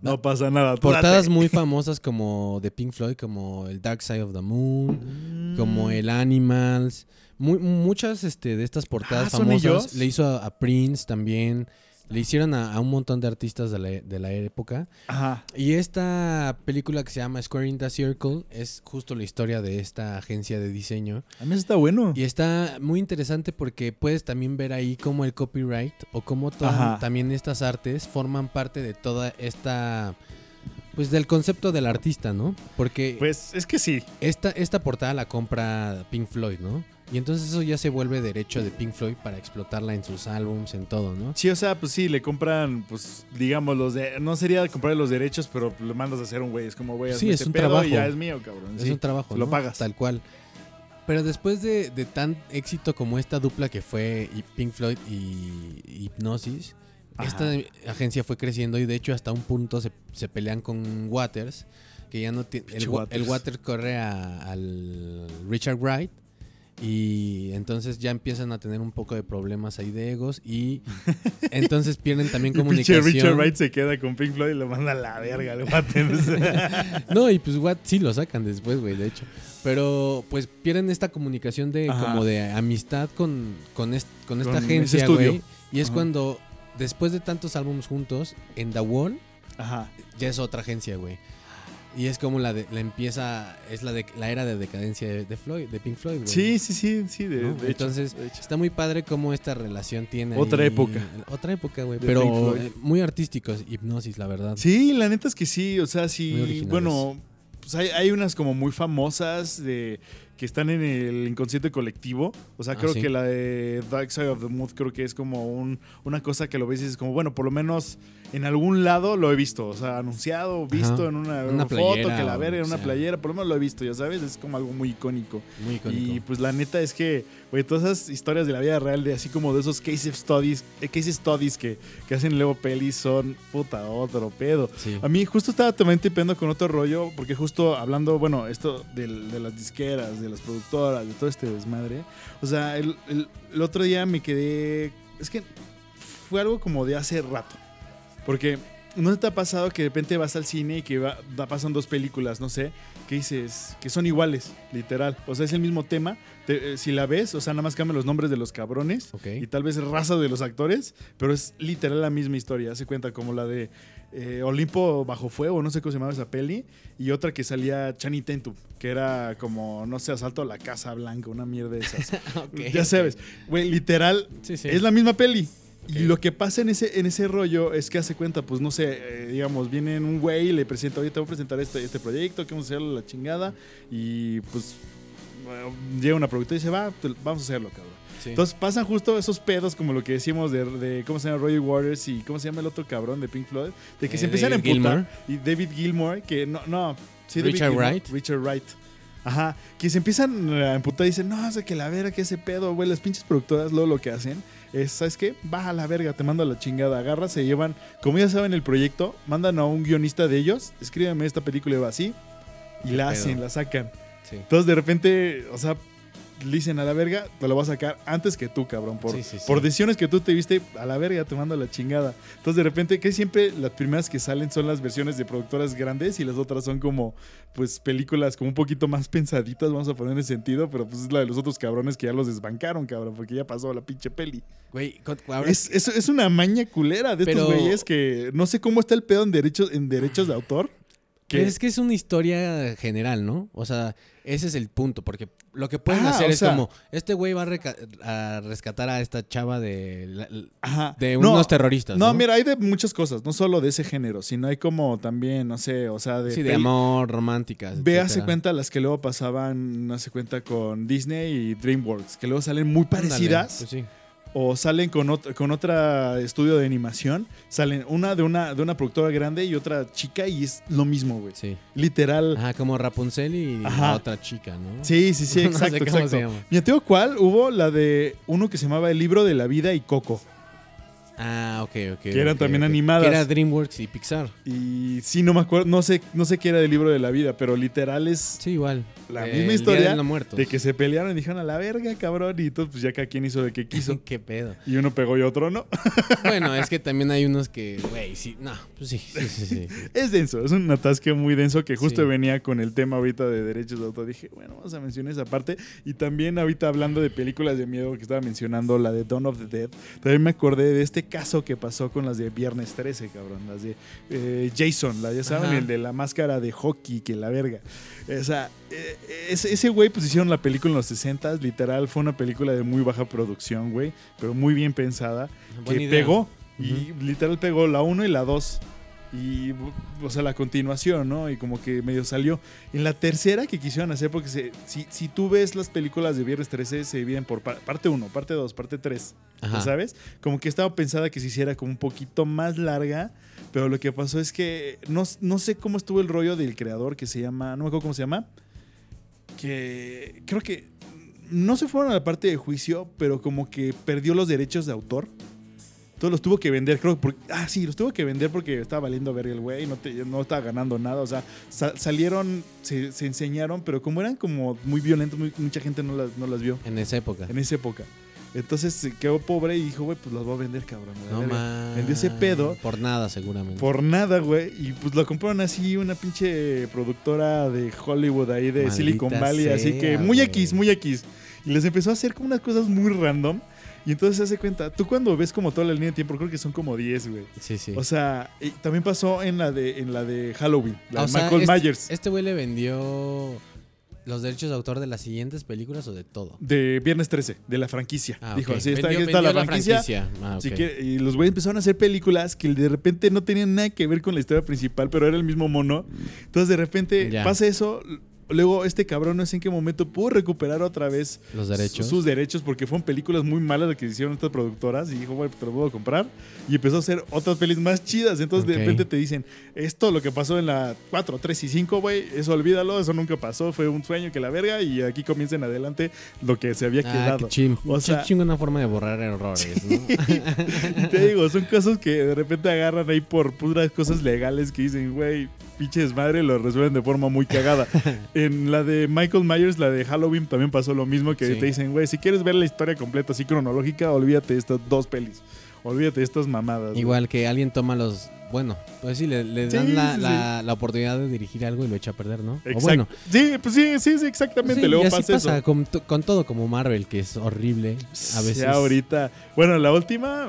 No pasa nada. Portadas date. muy famosas como de Pink Floyd, como el Dark Side of the Moon, Mm. como el Animals. Muy, muchas este, de estas portadas Ah, ¿son famosas. Le hizo a, a Prince también. Le hicieron a, a un montón de artistas de la, de la época. Ajá. Y esta película que se llama Square in the Circle es justo la historia de esta agencia de diseño. A mí está bueno. Y está muy interesante porque puedes también ver ahí cómo el copyright o cómo también estas artes forman parte de toda esta... Pues del concepto del artista, ¿no? Porque Pues es que sí. esta, esta portada la compra Pink Floyd, ¿no? Y entonces eso ya se vuelve derecho de Pink Floyd para explotarla en sus álbums, en todo, ¿no? Sí, o sea, pues sí, le compran, pues, digamos, los de. No sería comprar los derechos, pero le mandas a hacer un güey. Es como, güey, Sí, es este un pedo trabajo. y ya es mío, cabrón. Es Sí, un trabajo, Lo ¿no? pagas. Tal cual. Pero después de, de tan éxito como esta dupla que fue Pink Floyd y Hipnosis, Ajá. esta agencia fue creciendo y de hecho hasta un punto se, se pelean con Waters, que ya no tiene... El, Waters. corre a- al Richard Wright Y entonces ya empiezan a tener un poco de problemas ahí de egos y entonces pierden también comunicación. Richard Wright se queda con Pink Floyd y lo manda a la verga, al. No, y pues what sí lo sacan después, güey, de hecho. Pero pues pierden esta comunicación de Ajá. como de amistad con, con, est- con esta Con agencia, güey. Y es Ajá. cuando, después de tantos álbumes juntos, en The Wall Ajá. ya es otra agencia, güey. Y es como la de, la empieza, es la de la era de decadencia de, Floyd, de Pink Floyd, güey. Sí, sí, sí, sí, de, ¿no? de hecho, Entonces, de hecho. está muy padre cómo esta relación tiene. Otra ahí- época. Otra época, güey. Pero eh, muy artísticos, hipnosis, la verdad. Sí, la neta es que sí, o sea, sí, bueno, pues hay, hay unas como muy famosas de que están en el inconsciente colectivo, o sea, Ah, creo sí. que la de Dark Side of the Moon creo que es como un, una cosa que lo ves y es como, bueno, por lo menos en algún lado lo he visto, o sea, anunciado, visto Ajá. en una, Una foto, playera que la o verga, en una sea. playera, por lo menos lo he visto, ya sabes, es como algo muy icónico. Muy icónico. Y pues la neta es que, güey, todas esas historias de la vida real, de así como de esos case studies, eh, case studies que, que hacen luego pelis son puta otro pedo. Sí. A mí justo estaba también tipeando con otro rollo, porque justo hablando, bueno, esto de, las disqueras, de las productoras, de todo este desmadre. O sea, el, el- el otro día me quedé. Es que fue algo como de hace rato. Porque ¿no te ha pasado que de repente vas al cine y que va, pasan dos películas, no sé, que dices que son iguales, literal? O sea, es el mismo tema. Te- eh, si la ves, o sea, nada más cambian los nombres de los cabrones y tal vez raza de los actores, pero es literal la misma historia. Hace cuenta como la de eh, Olimpo bajo fuego, no sé cómo se llamaba esa peli, y otra que salía Chani Tentu, que era como, no sé, asalto a la Casa Blanca, una mierda de esas. Ya sabes, güey, literal, Sí, sí. es la misma peli. Y lo que pasa en ese, en ese rollo es que hace cuenta, pues no sé, eh, digamos, viene un güey y le presenta, oye, te voy a presentar este, este proyecto, que vamos a hacerlo la chingada, y pues bueno, llega una productora y dice, va, vamos a hacerlo, cabrón. Sí. Entonces pasan justo esos pedos como lo que decimos de, de ¿cómo se llama? Roy Waters y ¿cómo se llama el otro cabrón de Pink Floyd? De que Eh, se empiezan a emputar. Y David Gilmore, que no, no, sí, David Richard Wright. Richard Wright. Ajá, que se empiezan a emputar y dicen, no, sé que la verga, que ese pedo, güey, las pinches productoras luego lo que hacen es, ¿sabes qué? Baja la verga, te mando a la chingada, agarra, se llevan, como ya saben el proyecto, mandan a un guionista de ellos, escríbeme esta película y va así, y la pedo. hacen, la sacan. Sí. Entonces de repente, o sea, dicen a la verga, te lo voy a sacar antes que tú, cabrón. Por, Sí, sí, sí. por decisiones que tú te viste, a la verga te mando la chingada. Entonces de repente, que siempre las primeras que salen son las versiones de productoras grandes y las otras son como, pues, películas como un poquito más pensaditas, vamos a poner en ese sentido, pero pues es la de los otros cabrones que ya los desbancaron, cabrón, porque ya pasó la pinche peli. Güey, Es, es, es una maña culera de estos güeyes que no sé cómo está el pedo en derechos, en derechos de autor. Que Pero es que es una historia general, ¿no? O sea, ese es el punto, porque lo que pueden Ah, hacer es sea- como, este güey va a, rescatar a esta chava de, la- Ajá. de No, unos terroristas. No, No, mira, hay de muchas cosas, no solo de ese género, sino hay como también, no sé, o sea, de... Sí, de amor, románticas. Etcétera. cuenta las que luego pasaban, hace cuenta con Disney y DreamWorks, que luego salen muy Ándale, parecidas pues sí. O salen con otro, con otra estudio de animación, salen una de una de una productora grande y otra chica y es lo mismo, güey. Sí. Literal. Ajá, como Rapunzel y la otra chica, ¿no? Sí, sí, sí, No sé exacto, cómo exacto. se llama. Mira, te digo cuál, hubo la de uno que se llamaba El libro de la vida y Coco. Ah, ok, ok. Que eran también animadas. Que era DreamWorks y Pixar. Y sí, no me acuerdo, no sé, no sé qué era el libro de la vida, pero literal es Sí, igual. la Eh, misma historia de que se pelearon y dijeron a la verga, cabrón, y entonces pues ya cada quien hizo de que quiso. Qué pedo. y uno pegó y otro no. Bueno, es que también hay unos que, güey, sí, no, pues sí, sí, sí, sí. Es denso, es un atasque muy denso que justo Sí. venía con el tema ahorita de derechos de autor. Dije, bueno, vamos a mencionar esa parte. Y también ahorita hablando de películas de miedo que estaba mencionando, la de Dawn of the Dead, también me acordé de este caso que pasó con las de Viernes 13, cabrón. Las de eh, Jason, la, ya saben, Ajá. el de la máscara de hockey, que la verga. O sea, eh, ese, güey pues hicieron la película en los 60 literal, fue una película de muy baja producción, güey, pero muy bien pensada, Buena que idea. pegó, y literal pegó la 1 y la 2. Y, o sea, la continuación, ¿no? Y como que medio salió. En la tercera que quisieron hacer, porque se- si, si tú ves las películas de Viernes 13, se dividen por par- parte 1, parte 2, parte 3. Ajá. ¿Sabes? Como que estaba pensada que se hiciera como un poquito más larga, pero lo que pasó es que no, no sé cómo estuvo el rollo del creador que se llama, no me acuerdo cómo se llama, que creo que no se fueron a la parte de juicio, pero como que perdió los derechos de autor. Entonces los tuvo que vender, creo, porque, ah, sí, los tuvo que vender porque estaba valiendo ver el güey, no, te- no estaba ganando nada, o sea, sa- salieron, se, se enseñaron, pero como eran como muy violentos, muy- mucha gente no las, no las vio En esa época. en esa época. Entonces se quedó pobre y dijo, güey, pues las voy a vender, cabrón. No verga". más. Vendió ese pedo Por nada, seguramente. por nada, güey. Y pues lo compraron así una pinche productora de Hollywood ahí de Maldita Silicon Valley. así que muy. X, muy X. Y les empezó a hacer como unas cosas muy random. Y entonces se hace cuenta, tú cuando ves como toda la línea de tiempo, creo que son como 10, güey. Sí, sí. O sea, y también pasó en la de, en la de Halloween, la Ah, de sea, Michael este, Myers. Este güey le vendió los derechos de autor de las siguientes películas o de todo. De Viernes 13, de la franquicia. Ah, Dijo, ok. así está, Vendió- aquí está la franquicia. Ah, Si ok. quiere- y los güeyes empezaron a hacer películas que de repente no tenían nada que ver con la historia principal, pero era el mismo mono. Entonces de repente Ya. pasa eso. Luego este cabrón no sé en qué momento pudo recuperar otra vez Los derechos. sus derechos porque fueron películas muy malas las que hicieron estas productoras y dijo, bueno, te lo puedo comprar. Y empezó a hacer otras pelis más chidas. Entonces de repente te dicen, esto lo que pasó en la 4, 3 y 5, güey, eso olvídalo, eso nunca pasó, fue un sueño que la verga y aquí comienza en adelante lo que se había Ah, quedado. qué. O sea- una forma de borrar errores, ¿no? Y te digo, son cosas que de repente agarran ahí por puras cosas legales que dicen, güey, pinches madre, lo resuelven de forma muy cagada. en la de Michael Myers, la de Halloween, también pasó lo mismo, que Sí. te dicen, güey, si quieres ver la historia completa, así cronológica, olvídate de estas dos pelis. Olvídate de estas mamadas. Igual que alguien toma los. Bueno, pues sí, le, le Sí, dan la, sí, la- la oportunidad de dirigir algo y lo echa a perder, ¿no? O bueno, sí, pues sí, sí, sí, exactamente. Luego y así pasa, pasa eso. con, con todo, como Marvel, que es horrible a veces. Ya ahorita. Bueno, la última.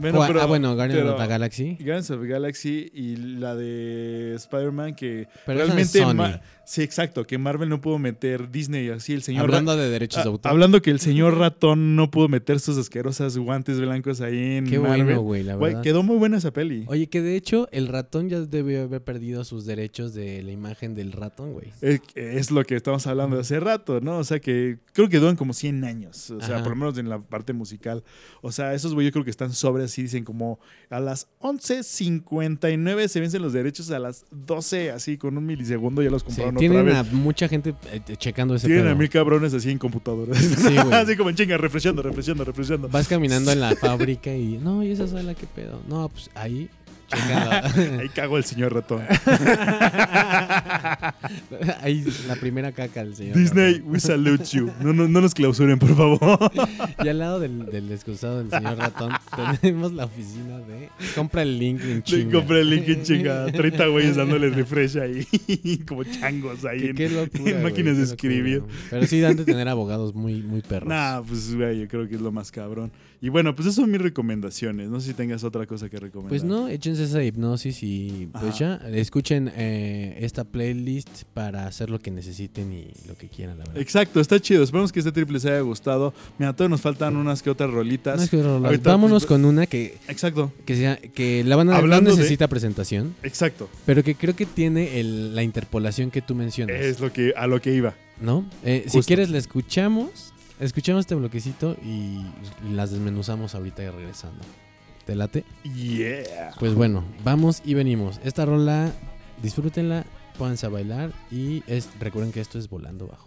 Bueno, pero, ah, bueno, Guardians of the Galaxy. Guardians of the Galaxy y la de Spider-Man que Pero realmente es Sony. Sí exacto que Marvel no pudo meter Disney así el señor Hablando de derechos de autor. hablando que el señor ratón no pudo meter sus asquerosas guantes blancos ahí en Qué Marvel. bueno, güey, la Güey, verdad. quedó muy buena esa peli Oye, que de hecho el ratón ya debió haber perdido sus derechos de la imagen del ratón, güey. es, es lo que estamos hablando de hace rato, ¿no? O sea que creo que duran como 100 años, o sea, Ajá. por lo menos en la parte musical. O sea, esos güey yo creo que están sobre así, dicen como a las 11.59 se vencen los derechos, a las 12 así con un milisegundo ya los compraron tienen a mucha gente eh, checando ese Tienen pedo. a mil cabrones así en computadoras. Sí, así como en chinga, refrescando, refrescando, refrescando. Vas caminando en la fábrica y no, ¿y esa sala qué pedo? No, pues ahí. Ahí cago el señor ratón. ahí la primera caca del señor. Disney, ratón. we salute you. No, no, no nos clausuren, por favor. Y al lado del, del excusado del señor ratón tenemos la oficina de compra el link en chinga. compré el link en chinga. 30 güeyes dándoles refresh ahí. Como changos ahí. Qué, en, qué locura, en güey, máquinas de escribir. Pero sí dan de tener abogados muy, muy perros. Nah, pues güey, yo creo que es lo más cabrón. Y bueno, pues esas son mis recomendaciones. No sé si tengas otra cosa que recomendar. Pues no, échense esa hipnosis y pues ya, escuchen eh, esta playlist para hacer lo que necesiten y lo que quieran, la verdad. Exacto, está chido. Esperemos que este triple les haya gustado. Mira, todavía nos faltan unas que otras rolitas. Ahorita, Vámonos pues, con una que, Exacto, que, sea, que la banda no de- necesita presentación, exacto. pero que creo que tiene el- la interpolación que tú mencionas. Es lo que, a lo que iba. ¿No? Eh, si quieres, la escuchamos. Escuchamos este bloquecito y las desmenuzamos ahorita y regresando. ¿Te late? Yeah. Pues bueno, vamos y venimos. Esta rola, disfrútenla, pónganse a bailar y es, recuerden que esto es volando bajo.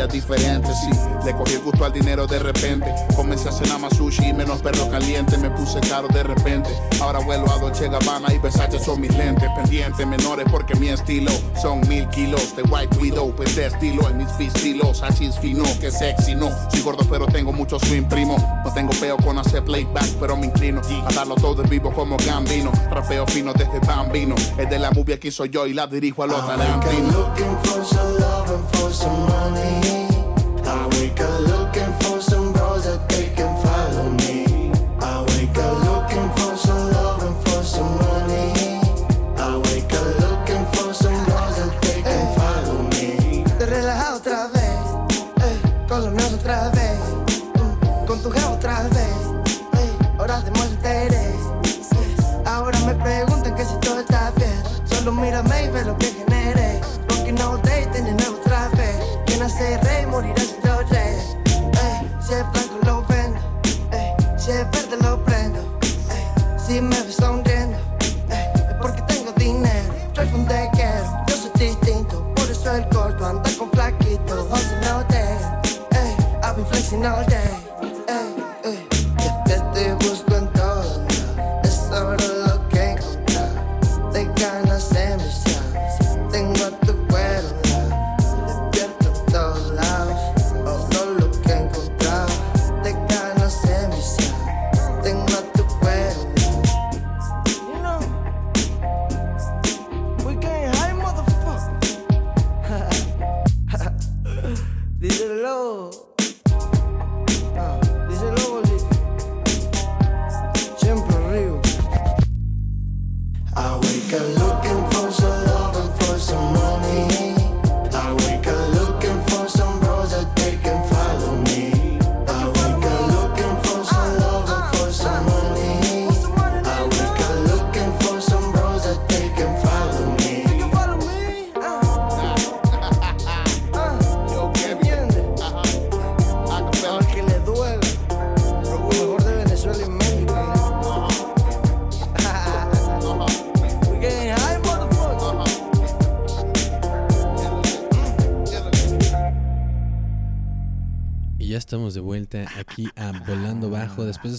Sabía que sería diferente, sí. Le cogí el gusto al dinero de repente. Comencé a cenar más sushi y menos perro caliente. Me puse caro de repente. Ahora vuelo a Dolce Gabbana y Versace son mi mis lentes pendientes menores porque mi estilo son mil kilos de white widow, pues de estilo en mis pistilos, hachis fino, que sexy no. Soy gordo pero tengo mucho swing primo. No tengo peo con hacer playback, pero me inclino a darlo todo en vivo como Gambino. Rapeo fino desde bambino. Es de la movie aquí soy yo y la dirijo a los tarantinos. some money.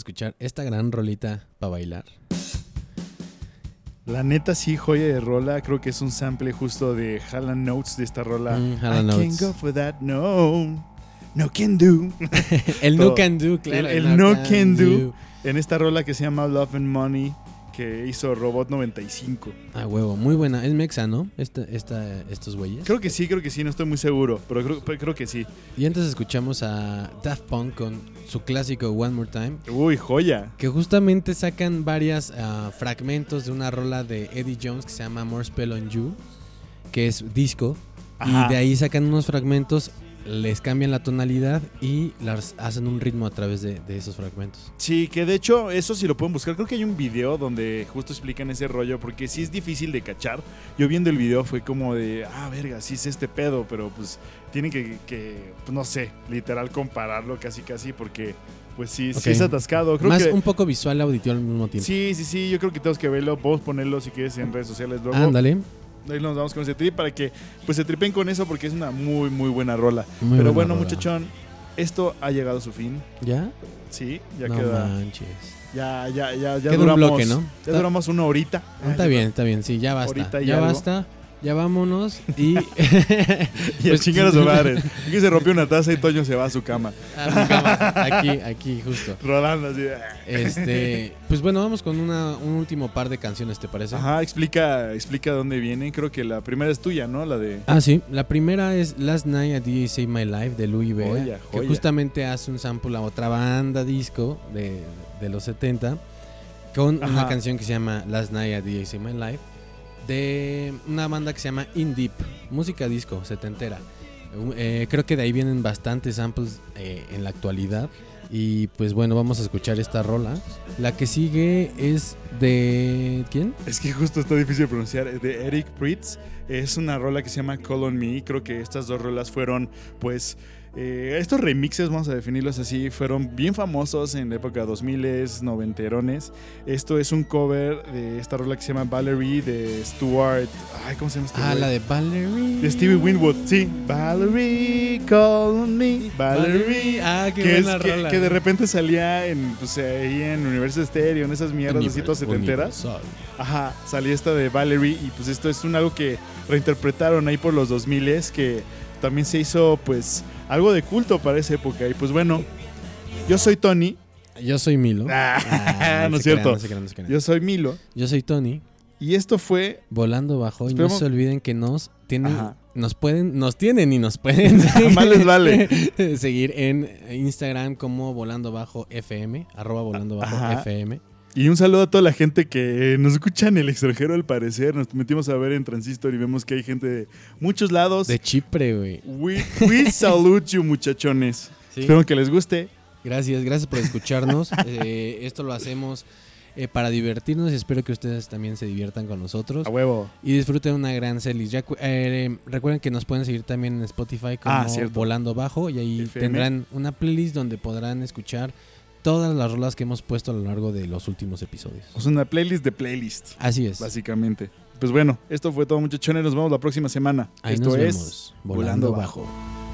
Escuchar esta gran rolita para bailar. La neta sí, joya de rola. Creo que es un sample justo de Hallan Notes de esta rola. Mm, I can't go for that, no. No can do. El no can do, claro. El, el no, can, do. En esta rola que se llama Love and Money que hizo Robot 95. Ah, huevo, muy buena. Es mexa, ¿no? Esta, esta, estos güeyes. Creo que sí, creo que sí, no estoy muy seguro, pero creo, pero creo que sí. Y antes escuchamos a Daft Punk con su clásico One More Time. Uy, joya. Que justamente sacan varias ah, fragmentos de una rola de Eddie Jones que se llama More Spell on You, que es disco. Ajá. Y de ahí sacan unos fragmentos, les cambian la tonalidad y las hacen un ritmo a través de, de esos fragmentos. Sí, que de hecho, eso sí lo pueden buscar. Creo que hay un video donde justo explican ese rollo, porque sí es difícil de cachar. Yo viendo el video fue como de, ah, verga, sí es este pedo, pero pues tienen que, que, pues, no sé, literal compararlo casi casi, porque pues sí, sí es atascado. Creo Más que, un poco visual auditivo al mismo tiempo. Sí, sí, sí, yo creo que tenemos que verlo. Podemos ponerlo si quieres en redes sociales luego. Ándale. Ahí nos vamos con ese trip para que pues se tripen con eso porque es una muy, muy buena rola. Muy Pero buena bueno, rola. muchachón, esto ha llegado a su fin. ¿Ya? Sí, ya no queda. manches. Ya, ya, ya, ya Queda un duramos. bloque, ¿no? Ya duramos una horita. Está bien, está bien, sí, ya basta. Y ya algo. basta, ya vámonos y... Y Pues- chingar a su madre. Aquí se rompió una taza y Toño se va a su cama. A mi cama. Aquí, aquí, justo. Rodando así. Este, pues bueno, vamos con una, un último par de canciones, ¿te parece? Ajá, explica, explica dónde viene. Creo que la primera es tuya, ¿no? La de. Ah, sí. La primera es Last Night at DJ Save My Life de Louis Vega, Joya, que justamente hace un sample a otra banda disco de, de los 70 con una canción que se llama Last Night at DJ Save My Life de una banda que se llama In Deep, música disco setentera. Eh, creo que de ahí vienen bastantes samples eh, en la actualidad. Y pues bueno, vamos a escuchar esta rola. La que sigue es de. ¿Quién? Es que justo está difícil de pronunciar. De Eric Pritz. Es una rola que se llama Call on Me. Creo que estas dos rolas fueron, pues, Eh, estos remixes, vamos a definirlos así, fueron bien famosos en la época 2000, noventerones. Esto es un cover de esta rola que se llama Valerie de Stuart. Ay, ¿cómo se llama este Ah, la de Valerie. De Stevie Winwood, sí. Valerie, call on me. Valerie. Ah, qué que, es- buena rola. que de repente salía en, pues, ahí en Universal Stereo, en esas mierdas así todas setenteras. Ajá, salía esta de Valerie y pues esto es un algo que reinterpretaron ahí por los 2000 que también se hizo pues algo de culto para esa época. Y pues bueno, yo soy Tony. Yo soy Milo. Ah, no es crean, cierto. no crean, no. Yo soy Milo. Yo soy Tony. Y esto fue Volando bajo. Y Esperemos- no se olviden que nos tienen, Ajá. nos pueden, nos tienen y nos pueden Más les vale. seguir en Instagram como volando bajo FM, arroba volando bajo Ajá. FM. Y un saludo a toda la gente que nos escucha en el extranjero al parecer. Nos metimos a ver en Transistor y vemos que hay gente de muchos lados. De Chipre, güey. We, we salute you, muchachones. Sí. Espero que les guste. Gracias, gracias por escucharnos. Eh, esto lo hacemos eh, para divertirnos y espero que ustedes también se diviertan con nosotros. A huevo. Y disfruten una gran series. Ya, eh, recuerden que nos pueden seguir también en Spotify como Ah. Volando Bajo y ahí FM. tendrán una playlist donde podrán escuchar todas las rolas que hemos puesto a lo largo de los últimos episodios. Es una playlist de playlist. Así es. Básicamente. Pues bueno, esto fue todo, muchachones. Nos vemos la próxima semana. Ahí esto nos es vemos. Volando Bajo. Last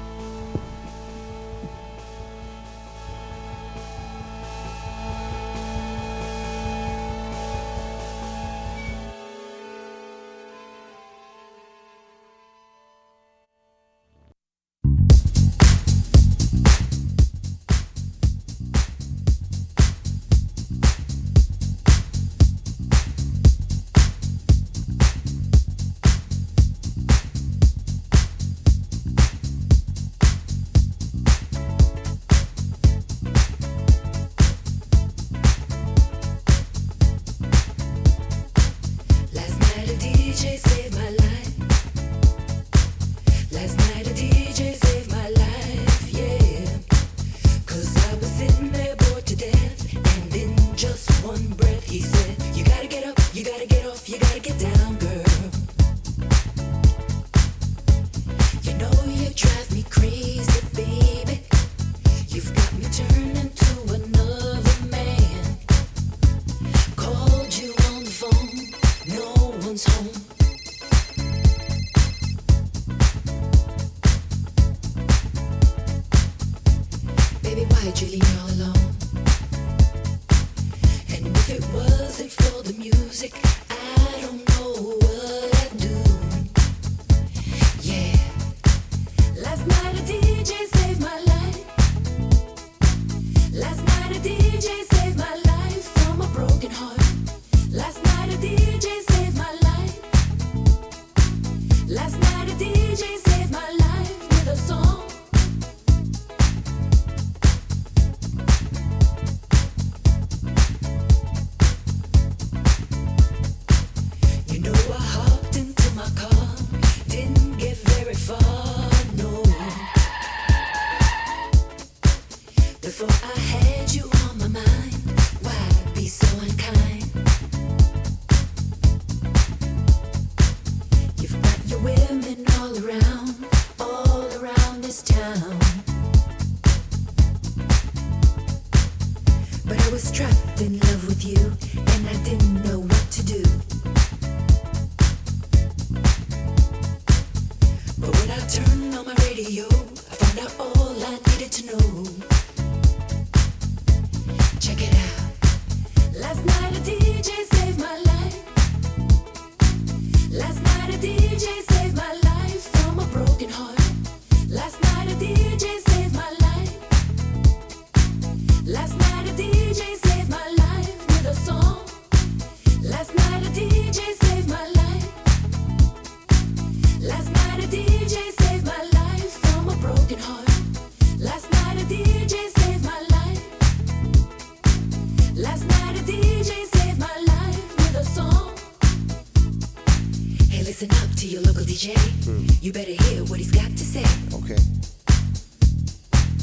You better hear what he's got to say. Okay.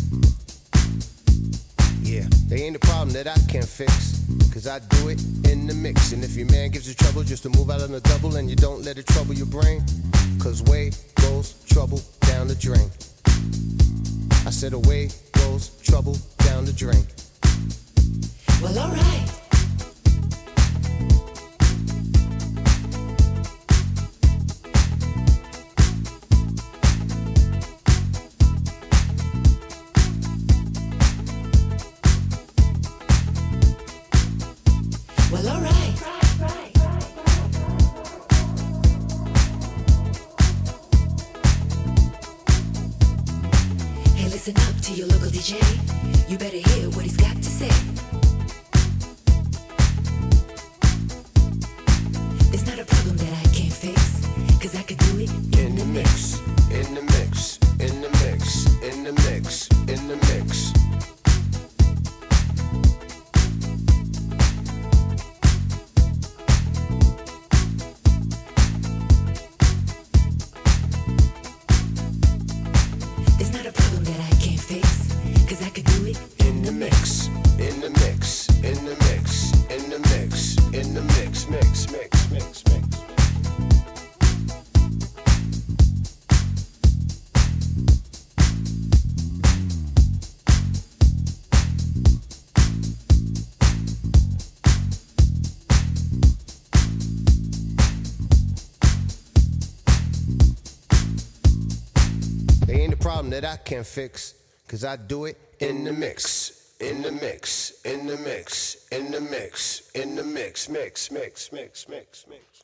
Mm. Yeah, they ain't a problem that I can't fix. Cause I do it in the mix. And if your man gives you trouble just to move out on the double and you don't let it trouble your brain, cause way goes trouble down the drain. I said away goes trouble down the drain. Well, alright. can't fix, cause I do it in the mix. In the mix, in the mix, in the mix, in the mix, mix, mix, mix, mix, mix.